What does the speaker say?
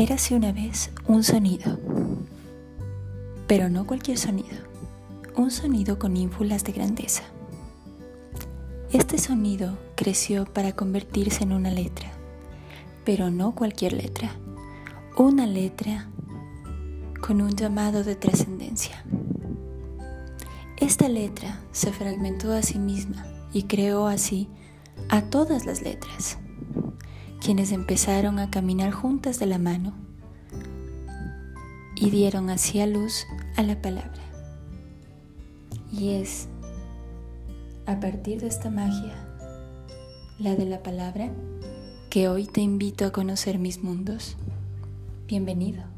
Érase una vez un sonido, pero no cualquier sonido, un sonido con ínfulas de grandeza. Este sonido creció para convertirse en una letra, pero no cualquier letra, una letra con un llamado de trascendencia. Esta letra se fragmentó a sí misma y creó así a todas las letras quienes empezaron a caminar juntas de la mano y dieron así a luz a la palabra. Y es a partir de esta magia, la de la palabra, que hoy te invito a conocer mis mundos. Bienvenido.